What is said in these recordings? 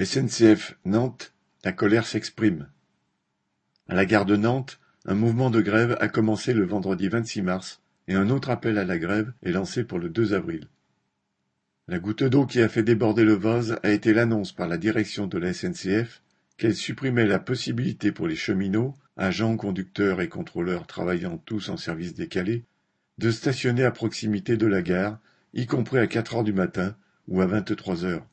SNCF Nantes, la colère s'exprime. À la gare de Nantes, un mouvement de grève a commencé le vendredi 26 mars et un autre appel à la grève est lancé pour le 2 avril. La goutte d'eau qui a fait déborder le vase a été l'annonce par la direction de la SNCF qu'elle supprimait la possibilité pour les cheminots, agents, conducteurs et contrôleurs travaillant tous en service décalé, de stationner à proximité de la gare, y compris à 4 heures du matin ou à 23 heures.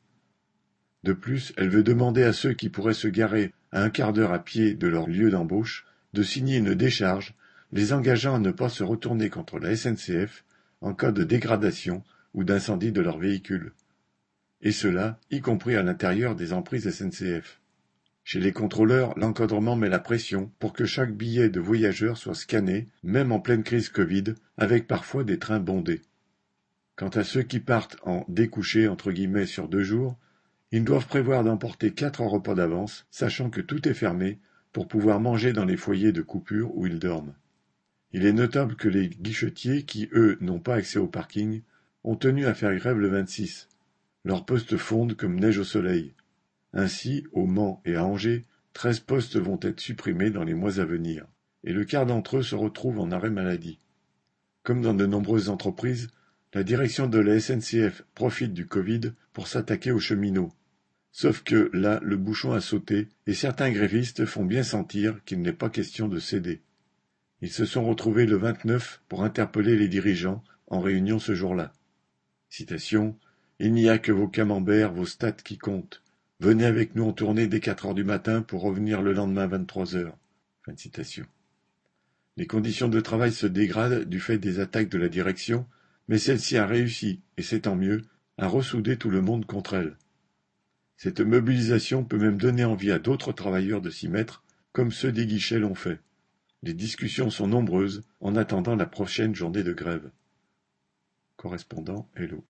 De plus, elle veut demander à ceux qui pourraient se garer à un quart d'heure à pied de leur lieu d'embauche de signer une décharge les engageant à ne pas se retourner contre la SNCF en cas de dégradation ou d'incendie de leur véhicule. Et cela, y compris à l'intérieur des emprises SNCF. Chez les contrôleurs, l'encadrement met la pression pour que chaque billet de voyageur soit scanné, même en pleine crise Covid, avec parfois des trains bondés. Quant à ceux qui partent en découché entre guillemets sur deux jours, ils doivent prévoir d'emporter quatre repas d'avance, sachant que tout est fermé, pour pouvoir manger dans les foyers de coupure où ils dorment. Il est notable que les guichetiers, qui eux n'ont pas accès au parking, ont tenu à faire grève le 26. Leurs postes fondent comme neige au soleil. Ainsi, au Mans et à Angers, treize postes vont être supprimés dans les mois à venir, et le quart d'entre eux se retrouve en arrêt maladie. Comme dans de nombreuses entreprises, la direction de la SNCF profite du Covid pour s'attaquer aux cheminots. Sauf que là, le bouchon a sauté et certains grévistes font bien sentir qu'il n'est pas question de céder. Ils se sont retrouvés le 29 pour interpeller les dirigeants en réunion ce jour-là. Citation Il n'y a que vos camemberts, vos stats qui comptent. Venez avec nous en tournée dès 4 heures du matin pour revenir le lendemain 23 heures. Fin de citation. Les conditions de travail se dégradent du fait des attaques de la direction mais celle-ci a réussi, et c'est tant mieux, à ressouder tout le monde contre elle. Cette mobilisation peut même donner envie à d'autres travailleurs de s'y mettre, comme ceux des guichets l'ont fait. Les discussions sont nombreuses en attendant la prochaine journée de grève. Correspondant Hello.